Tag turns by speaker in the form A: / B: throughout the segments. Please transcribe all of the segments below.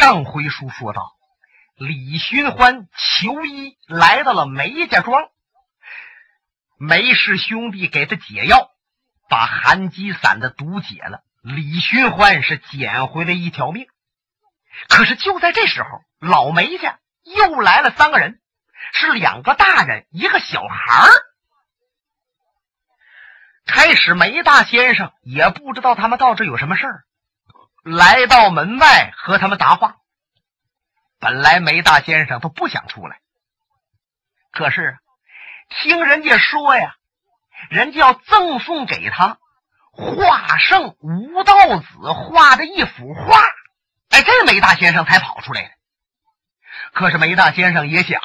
A: 上回书说到，李寻欢求医来到了梅家庄，梅氏兄弟给他解药，把寒疾散的毒解了。李寻欢是捡回了一条命。可是就在这时候，老梅家又来了三个人，是两个大人，一个小孩儿。开始，梅大先生也不知道他们到这有什么事儿，来到门外和他们答话。本来梅大先生都不想出来，可是听人家说呀，人家要赠送给他画圣吴道子画的一幅画，哎，这梅大先生才跑出来。可是梅大先生也想，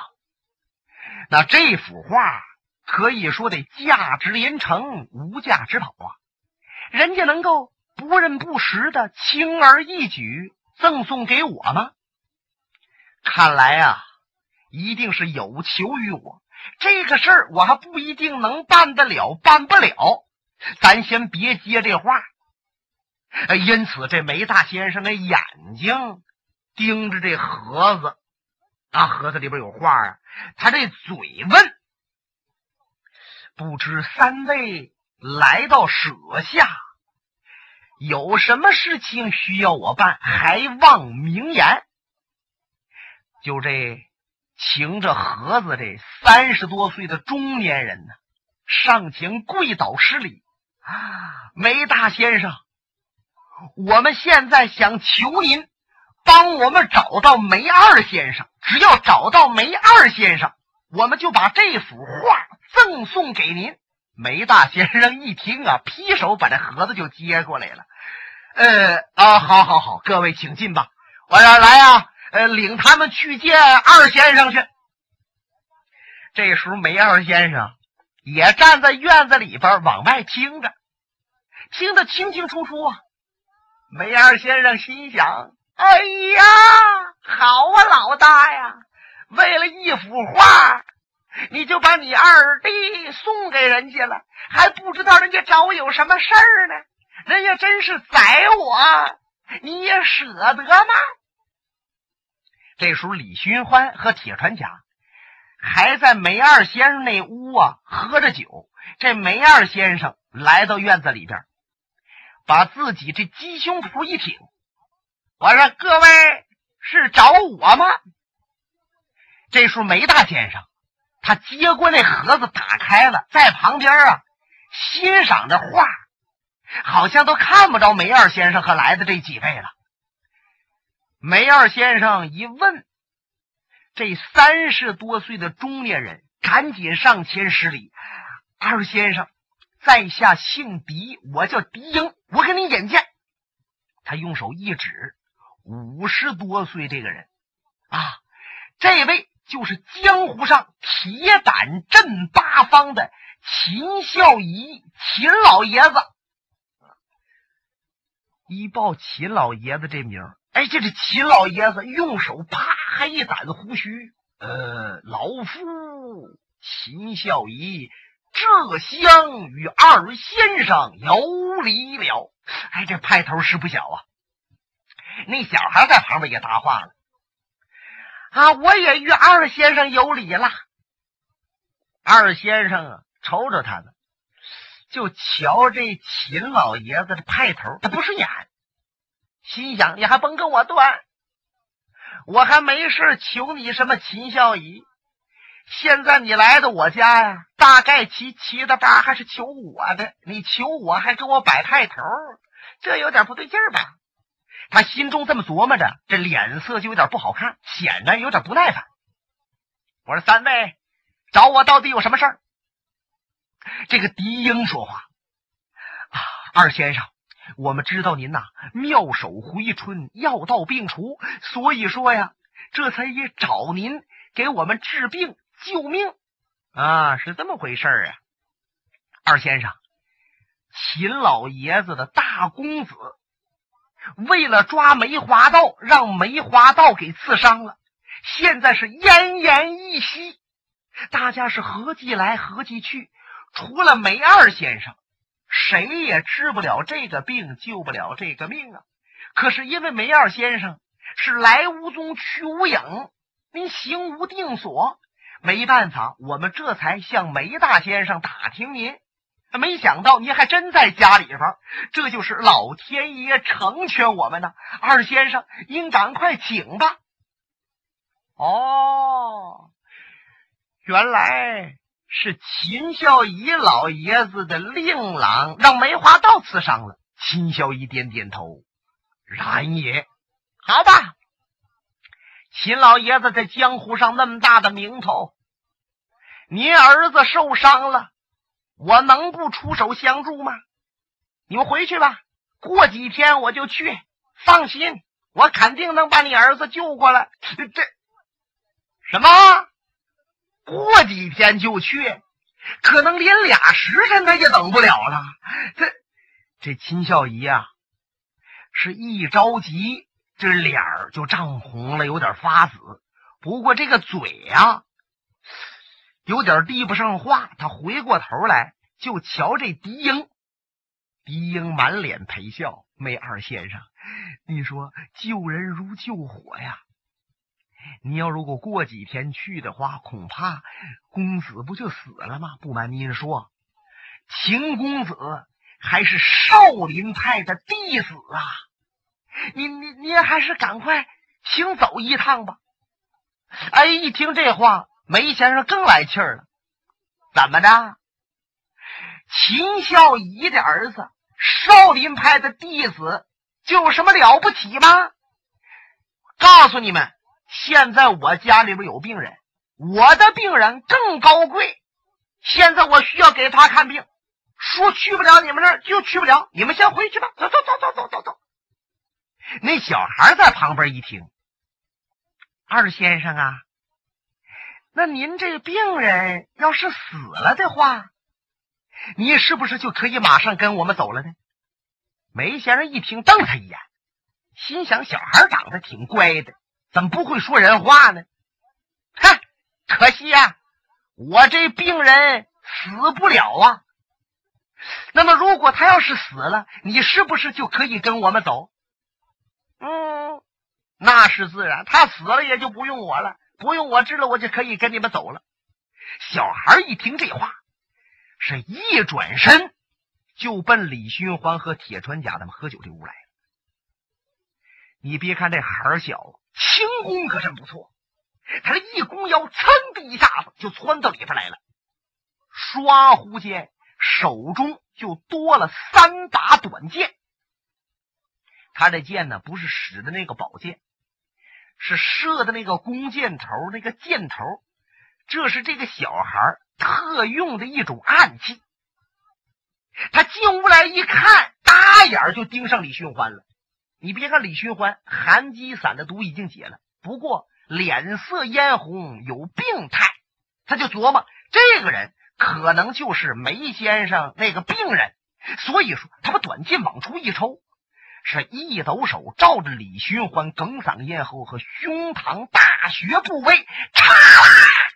A: 那这幅画可以说得价值连城，无价之宝啊！人家能够不认不识的轻而易举赠送给我吗？看来啊，一定是有求于我。这个事儿我还不一定能办得了，办不了，咱先别接这话。因此，这梅大先生的眼睛盯着这盒子，啊，盒子里边有画啊。他这嘴问：“不知三位来到舍下，有什么事情需要我办？还望明言。”就这擎着盒子，这三十多岁的中年人呢，上前跪倒施礼：“啊，梅大先生，我们现在想求您帮我们找到梅二先生。只要找到梅二先生，我们就把这幅画赠送给您。”梅大先生一听啊，劈手把这盒子就接过来了。呃啊，好好好，各位请进吧，我要来啊。呃，领他们去见二先生去。这时候，梅二先生也站在院子里边往外听着，听得清清楚楚啊。梅二先生心想：“哎呀，好啊，老大呀，为了一幅画，你就把你二弟送给人家了，还不知道人家找我有什么事儿呢？人家真是宰我，你也舍得吗？”这时候，李寻欢和铁传甲还在梅二先生那屋啊喝着酒。这梅二先生来到院子里边，把自己这鸡胸脯一挺，我说：“各位是找我吗？”这时候，梅大先生他接过那盒子，打开了，在旁边啊欣赏着画，好像都看不着梅二先生和来的这几位了。梅二先生一问，这三十多岁的中年人赶紧上前施礼：“二先生，在下姓狄，我叫狄英，我给你引荐。”他用手一指，五十多岁这个人啊，这位就是江湖上铁胆镇八方的秦孝仪，秦老爷子。一报秦老爷子这名哎，这是秦老爷子用手啪一掸子胡须，呃，老夫秦孝仪这厢与二先生有礼了。哎，这派头是不小啊。那小孩在旁边也搭话了，啊，我也与二先生有礼了。二先生啊，瞅瞅他呢，就瞧这秦老爷子的派头，他不顺眼。心想：“你还甭跟我断，我还没事求你什么秦孝仪。现在你来到我家呀，大概其其的吧，还是求我的。你求我还给我摆派头，这有点不对劲儿吧？”他心中这么琢磨着，这脸色就有点不好看，显得有点不耐烦。我说：“三位找我到底有什么事儿？”这个狄英说话：“啊，二先生。”我们知道您呐妙手回春，药到病除，所以说呀，这才也找您给我们治病救命啊，是这么回事啊。二先生，秦老爷子的大公子为了抓梅花道，让梅花道给刺伤了，现在是奄奄一息，大家是合计来合计去，除了梅二先生。谁也治不了这个病，救不了这个命啊！可是因为梅二先生是来无踪，去无影，您行无定所。没办法，我们这才向梅大先生打听您。没想到您还真在家里边，这就是老天爷成全我们呢。二先生，您赶快请吧。哦，原来是秦孝仪老爷子的令郎让梅花道刺伤了。秦孝仪点点头，然也。好吧，秦老爷子在江湖上那么大的名头，您儿子受伤了。我能不出手相助吗？你们回去吧，过几天我就去。放心，我肯定能把你儿子救过来。这什么？过几天就去？可能连俩时辰他也等不了了。这这秦孝仪啊，是一着急，这脸儿就涨红了，有点发紫。不过这个嘴呀。有点递不上话，他回过头来就瞧这狄英，狄英满脸陪笑。梅二先生，你说救人如救火呀！你要如果过几天去的话，恐怕公子不就死了吗？不瞒您说，秦公子还是少林派的弟子啊！您您您还是赶快请走一趟吧。哎，一听这话。梅先生更来气儿了，怎么的？秦孝仪的儿子，少林派的弟子，就有什么了不起吗？告诉你们，现在我家里边有病人，我的病人更高贵。现在我需要给他看病，说去不了你们那儿就去不了，你们先回去吧。走走走走走走走。那小孩在旁边一听，二先生啊。那您这病人要是死了的话，你是不是就可以马上跟我们走了呢？梅先生一听，瞪他一眼，心想：小孩长得挺乖的，怎么不会说人话呢？哼，可惜呀，我这病人死不了啊。那么，如果他要是死了，你是不是就可以跟我们走？嗯，那是自然，他死了也就不用我了。不用我知道，我就可以跟你们走了。小孩一听这话，是一转身就奔李寻欢和铁川甲他们喝酒这屋来了。你别看这孩小，轻功可真不错。他这一弓腰，噌的一下子就窜到里边来了。唰，忽间手中就多了三把短剑。他这剑呢，不是使的那个宝剑。是射的那个弓箭头，那个箭头，这是这个小孩特用的一种暗器。他进屋来一看，大眼就盯上李寻欢了。你别看李寻欢寒疾散的毒已经解了，不过脸色嫣红，有病态。他就琢磨，这个人可能就是梅先生那个病人，所以说他把短剑往出一抽。是一抖手，照着李寻欢哽嗓咽喉和胸膛大穴部位，嚓啦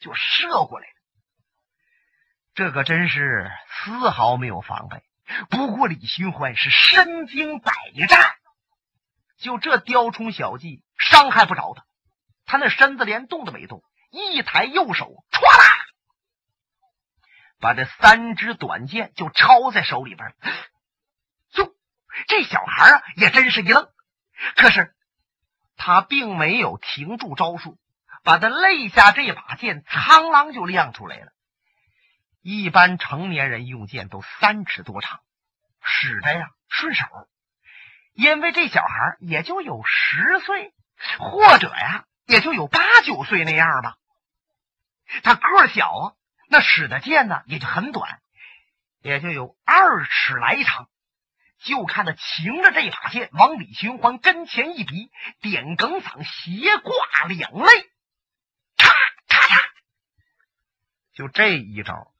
A: 就射过来了。这可真是丝毫没有防备。不过李寻欢是身经百战，就这雕虫小技伤害不着他。他那身子连动都没动，一抬右手，歘啦，把这三支短剑就抄在手里边。这小孩啊，也真是一愣，可是他并没有停住招数，把他肋下这把剑苍啷就亮出来了。一般成年人用剑都三尺多长，使的呀顺手。因为这小孩也就有十岁，或者呀也就有八九岁那样吧。他个小啊，那使的剑呢也就很短，也就有二尺来长。就看他擎着这把剑往李寻欢跟前一比，点梗嗓，斜挂两肋，咔咔嚓，就这一招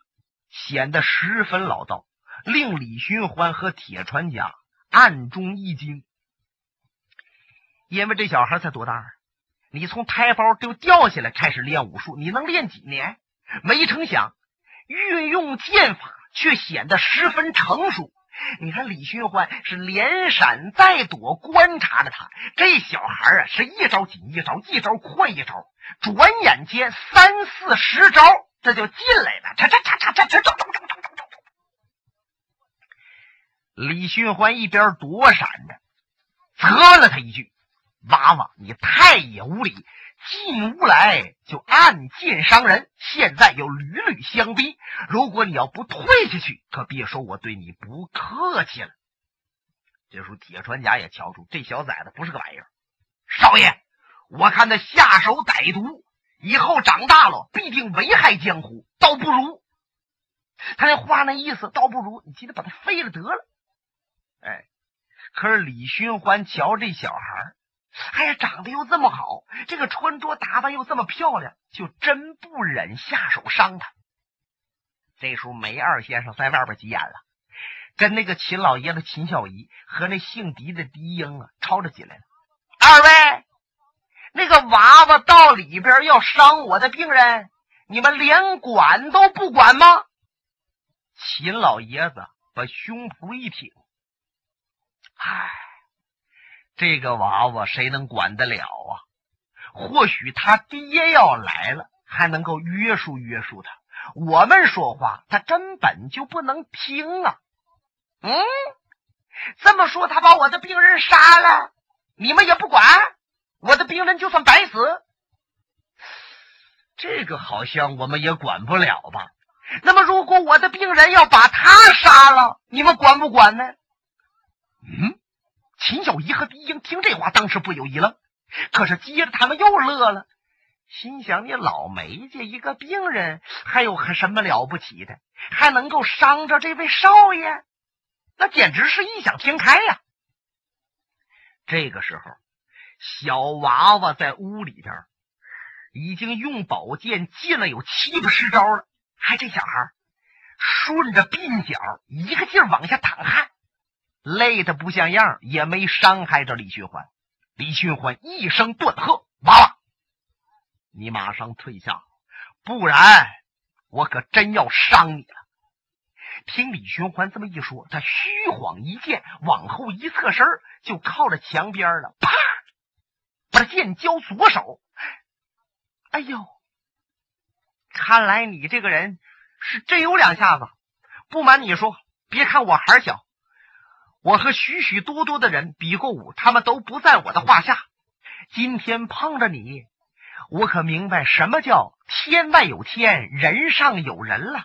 A: 显得十分老道，令李寻欢和铁船家暗中一惊。因为这小孩才多大？你从胎包就掉下来开始练武术，你能练几年？没成想运用剑法却显得十分成熟。你看李寻欢是连闪带躲观察着他，这小孩啊是一招紧一招，一招快一招，转眼间三四十招这就进来了，嚓嚓嚓嚓嚓嚓嚓嚓嚓嚓嚓。李寻欢一边躲闪着，责了他一句：“娃娃，你太也无礼。”进屋来就暗箭伤人，现在又屡屡相逼。如果你要不退下去，可别说我对你不客气了。这时候铁船甲也瞧出这小崽子不是个玩意儿。少爷，我看他下手歹毒，以后长大了必定危害江湖，倒不如他那话那意思，倒不如你今天把他废了得了。哎，可是李寻欢瞧这小孩哎呀，长得又这么好，这个穿着打扮又这么漂亮，就真不忍下手伤他。这时候，梅二先生在外边急眼了，跟那个秦老爷子秦小姨和那姓狄的狄英啊吵着起来了。二位，那个娃娃到里边要伤我的病人，你们连管都不管吗？秦老爷子把胸脯一挺，唉。这个娃娃谁能管得了啊？或许他爹要来了，还能够约束约束他。我们说话，他根本就不能听啊！嗯，这么说，他把我的病人杀了，你们也不管，我的病人就算白死。这个好像我们也管不了吧？那么，如果我的病人要把他杀了，你们管不管呢？嗯。秦小姨和狄英听这话，当时不由一愣，可是接着他们又乐了，心想：你老梅家一个病人，还有什么了不起的？还能够伤着这位少爷？那简直是异想天开呀！这个时候，小娃娃在屋里边已经用宝剑进了有七八十招了，还这小孩顺着鬓角一个劲儿往下淌汗。累得不像样，也没伤害着李寻欢。李寻欢一声断喝：“娃娃，你马上退下，不然我可真要伤你了。”听李寻欢这么一说，他虚晃一剑，往后一侧身，就靠着墙边了。啪，把剑交左手。哎呦，看来你这个人是真有两下子。不瞒你说，别看我孩小。我和许许多多的人比过武，他们都不在我的话下。今天碰着你，我可明白什么叫天外有天，人上有人了。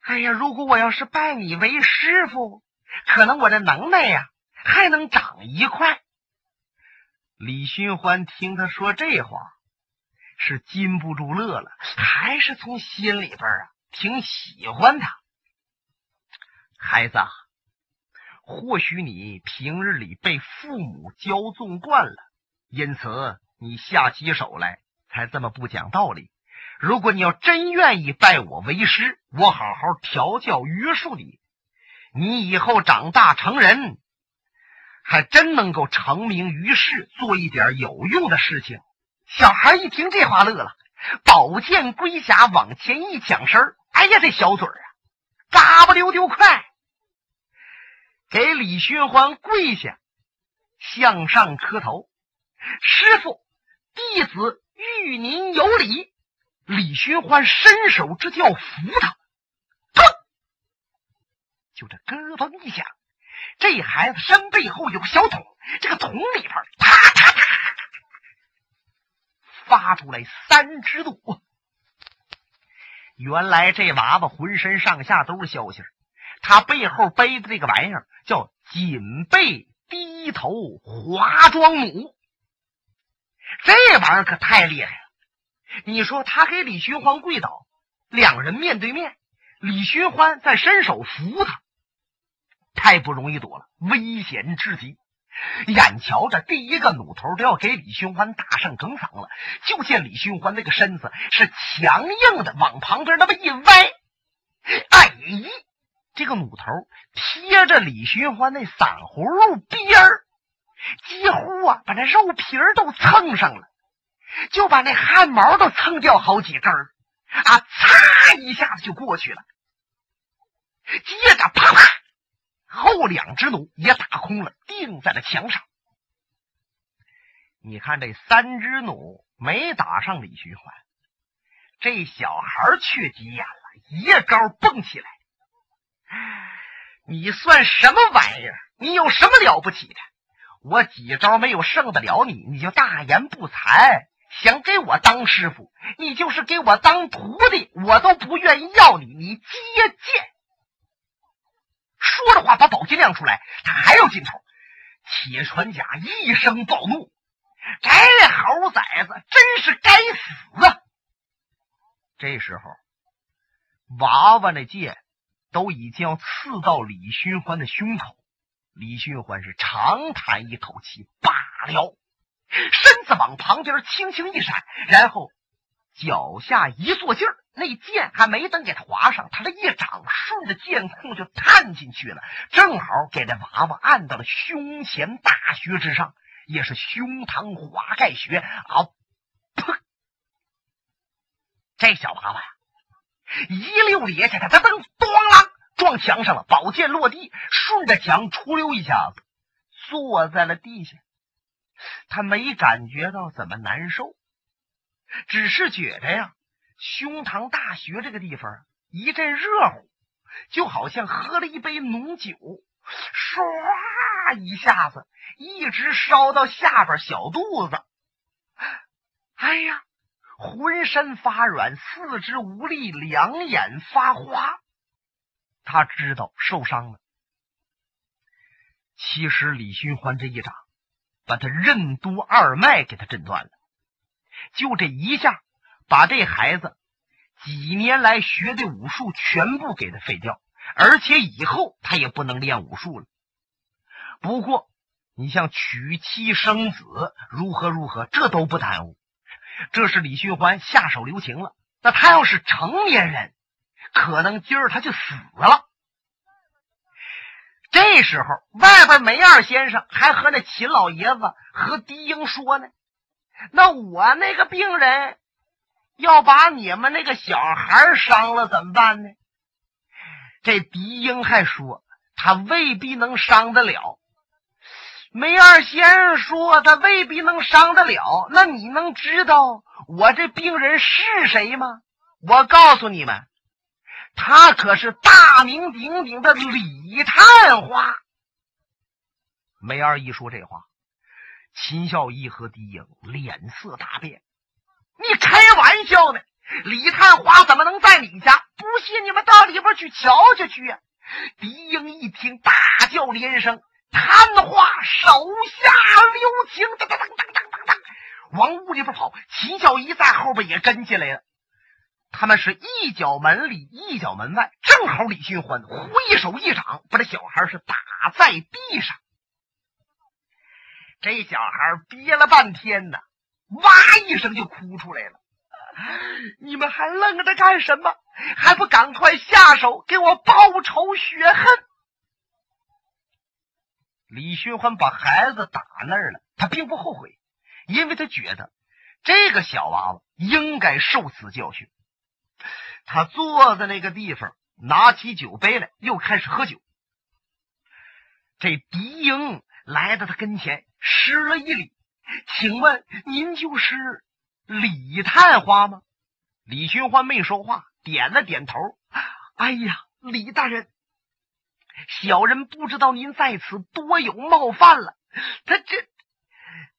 A: 哎呀，如果我要是拜你为师傅，可能我的能耐呀还能长一块。李寻欢听他说这话，是禁不住乐了，还是从心里边啊挺喜欢他，孩子。或许你平日里被父母骄纵惯了，因此你下起手来才这么不讲道理。如果你要真愿意拜我为师，我好好调教约束你，你以后长大成人，还真能够成名于世，做一点有用的事情。小孩一听这话乐了，宝剑归匣往前一抢身哎呀，这小嘴啊，嘎巴溜溜快。给李寻欢跪下，向上磕头。师傅，弟子遇您有礼。李寻欢伸手这就要扶他，砰！就这咯嘣一响，这孩子身背后有个小桶，这个桶里边啪啪啪发出来三只垛。原来这娃娃浑身上下都是消息。他背后背的这个玩意儿叫锦背低头华庄弩，这玩意儿可太厉害了。你说他给李寻欢跪倒，两人面对面，李寻欢在伸手扶他，太不容易躲了，危险至极。眼瞧着第一个弩头都要给李寻欢打上梗嗓了，就见李寻欢那个身子是强硬的，往旁边那么一歪，哎。这个弩头贴着李寻欢那散葫芦边儿，几乎啊把那肉皮儿都蹭上了，就把那汗毛都蹭掉好几根儿啊！嚓一下子就过去了。接着啪啪后两只弩也打空了，钉在了墙上。你看这三只弩没打上李寻欢，这小孩却急眼了，一高蹦起来。你算什么玩意儿？你有什么了不起的？我几招没有胜得了你，你就大言不惭，想给我当师傅？你就是给我当徒弟，我都不愿意要你。你接剑！说着话，把宝剑亮出来，他还要进头。铁船甲一声暴怒：“这猴崽子真是该死啊！”这时候，娃娃那剑。都已经要刺到李寻欢的胸口，李寻欢是长叹一口气，罢了，身子往旁边轻轻一闪，然后脚下一坐劲儿，那剑还没等给他划上，他这一掌顺着剑空就探进去了，正好给这娃娃按到了胸前大穴之上，也是胸膛滑盖穴啊！砰！这小娃娃呀！一溜趔趄，他他噔，咣啦撞墙上了，宝剑落地，顺着墙出溜一下子，坐在了地下。他没感觉到怎么难受，只是觉得呀，胸膛大穴这个地方一阵热乎，就好像喝了一杯浓酒，唰一下子一直烧到下边小肚子。哎呀！浑身发软，四肢无力，两眼发花。他知道受伤了。其实李寻欢这一掌把他任督二脉给他震断了，就这一下，把这孩子几年来学的武术全部给他废掉，而且以后他也不能练武术了。不过，你像娶妻生子，如何如何，这都不耽误。这是李寻欢下手留情了。那他要是成年人，可能今儿他就死了。这时候，外边梅二先生还和那秦老爷子和狄英说呢：“那我那个病人要把你们那个小孩伤了怎么办呢？”这狄英还说：“他未必能伤得了。”梅二先生说：“他未必能伤得了。那你能知道我这病人是谁吗？我告诉你们，他可是大名鼎鼎的李探花。”梅二一说这话，秦孝义和狄英脸色大变。你开玩笑呢？李探花怎么能在你家？不信你们到里边去瞧瞧去呀！狄英一听，大叫连声。探花手下留情，当当当当当当当，往屋里边跑。秦孝仪在后边也跟进来了。他们是一脚门里，一脚门外，正好李寻欢挥手一掌，把这小孩是打在地上。这小孩憋了半天呢，哇一声就哭出来了。你们还愣着干什么？还不赶快下手给我报仇雪恨！李寻欢把孩子打那儿了，他并不后悔，因为他觉得这个小娃娃应该受此教训。他坐在那个地方，拿起酒杯来，又开始喝酒。这狄英来到他跟前，施了一礼：“请问您就是李探花吗？”李寻欢没说话，点了点头：“哎呀，李大人。”小人不知道您在此多有冒犯了，他这，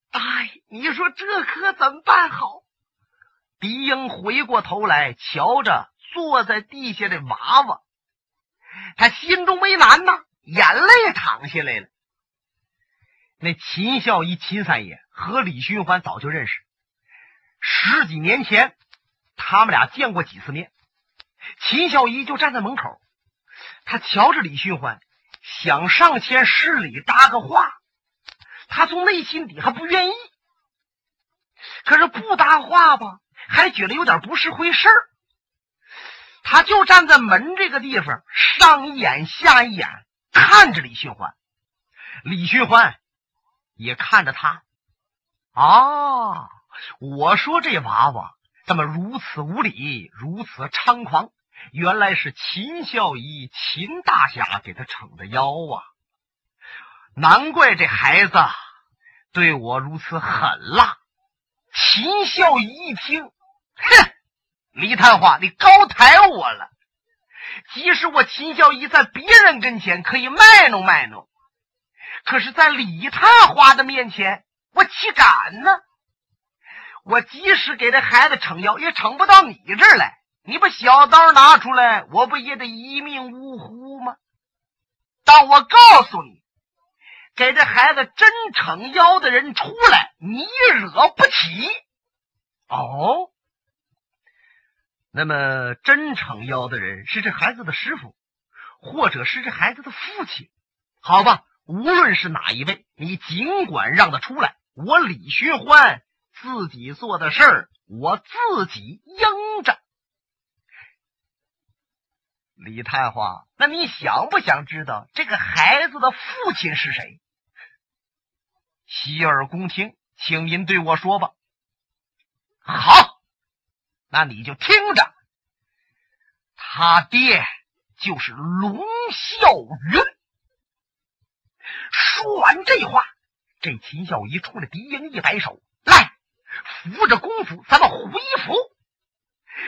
A: 哎，你说这可怎么办好？狄英回过头来瞧着坐在地下的娃娃，他心中为难呐，眼泪淌下来了。那秦孝仪秦三爷和李寻欢早就认识，十几年前他们俩见过几次面，秦孝仪就站在门口。他瞧着李寻欢，想上前施礼搭个话，他从内心底还不愿意，可是不搭话吧，还觉得有点不是回事儿。他就站在门这个地方，上一眼下一眼看着李寻欢，李寻欢也看着他。啊，我说这娃娃怎么如此无礼，如此猖狂？原来是秦孝仪秦大侠给他撑的腰啊！难怪这孩子对我如此狠辣。秦孝仪一听，哼，李探花，你高抬我了。即使我秦孝仪在别人跟前可以卖弄卖弄，可是在李探花的面前，我岂敢呢？我即使给这孩子撑腰，也撑不到你这儿来。你把小刀拿出来，我不也得一命呜呼吗？但我告诉你，给这孩子真撑腰的人出来，你惹不起。哦，那么真撑腰的人是这孩子的师傅，或者是这孩子的父亲？好吧，无论是哪一位，你尽管让他出来。我李寻欢自己做的事儿，我自己应着。李太花，那你想不想知道这个孩子的父亲是谁？洗耳恭听，请您对我说吧。好，那你就听着，他爹就是龙啸云。说完这话，这秦孝仪冲着狄英一摆手：“来，扶着功夫，咱们回府。”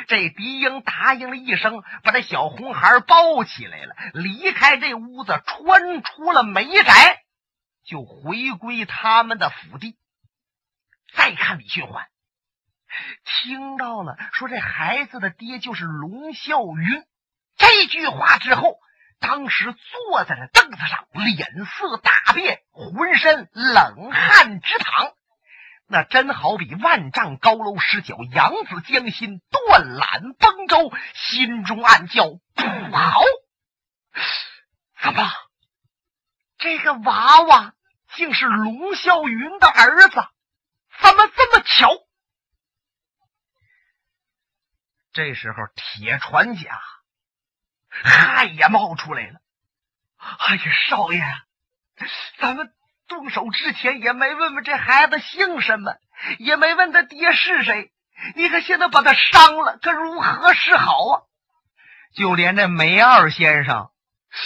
A: 这狄英答应了一声，把这小红孩抱起来了，离开这屋子，穿出了梅宅，就回归他们的府地。再看李寻欢，听到了说这孩子的爹就是龙啸云这句话之后，当时坐在了凳子上，脸色大变，浑身冷汗直淌。那真好比万丈高楼失脚，扬子江心，断缆崩舟，心中暗叫不好。怎么，这个娃娃竟是龙啸云的儿子？怎么这么巧？这时候，铁船家汗也冒出来了。哎呀，少爷，咱们。动手之前也没问问这孩子姓什么，也没问他爹是谁。你可现在把他伤了，可如何是好啊？就连这梅二先生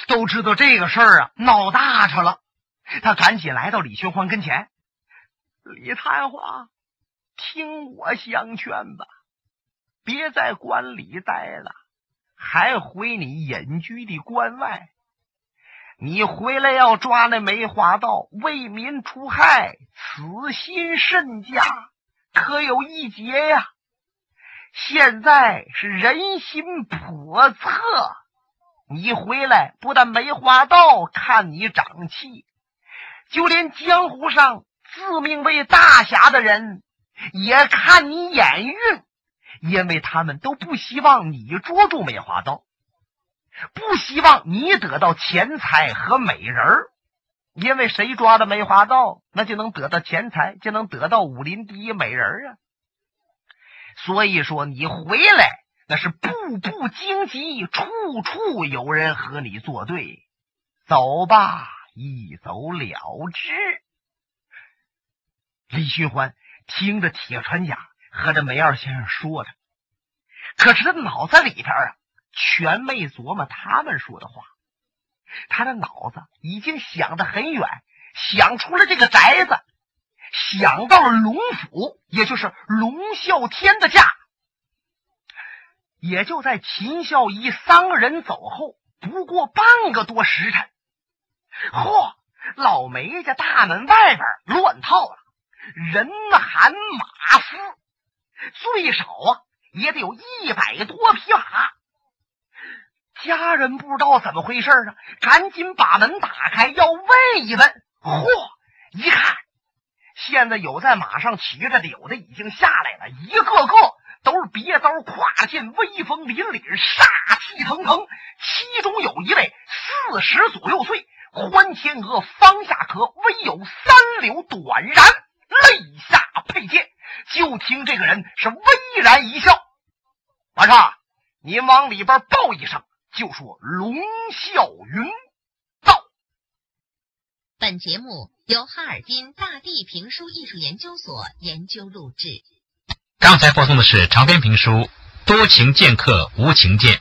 A: 都知道这个事儿啊，闹大发了。他赶紧来到李寻欢跟前：“李探花，听我相劝吧，别在关里待了，还回你隐居的关外。”你回来要抓那梅花盗，为民除害，此心甚佳，可有一劫呀？现在是人心叵测，你回来不但梅花盗看你长气，就连江湖上自命为大侠的人也看你眼运，因为他们都不希望你捉住梅花盗。不希望你得到钱财和美人儿，因为谁抓的梅花盗，那就能得到钱财，就能得到武林第一美人儿啊。所以说，你回来那是步步荆棘，处处有人和你作对。走吧，一走了之。李寻欢听着铁船家和这梅二先生说着，可是他脑子里边啊。全没琢磨他们说的话，他的脑子已经想得很远，想出了这个宅子，想到了龙府，也就是龙啸天的家。也就在秦孝仪三个人走后，不过半个多时辰，嚯，老梅家大门外边乱套了，人喊马嘶，最少啊也得有一百多匹马。家人不知道怎么回事啊，赶紧把门打开，要问一问。嚯！一看，现在有在马上骑着的，有的已经下来了，一个个都是别刀跨剑，威风凛凛，杀气腾腾。其中有一位四十左右岁，宽天鹅，方下壳，唯有三绺短髯，肋下佩剑。就听这个人是巍然一笑：“晚上，您往里边报一声。”就说龙啸云到。
B: 本节目由哈尔滨大地评书艺术研究所研究录制。
C: 刚才播送的是长篇评书《多情剑客无情剑》。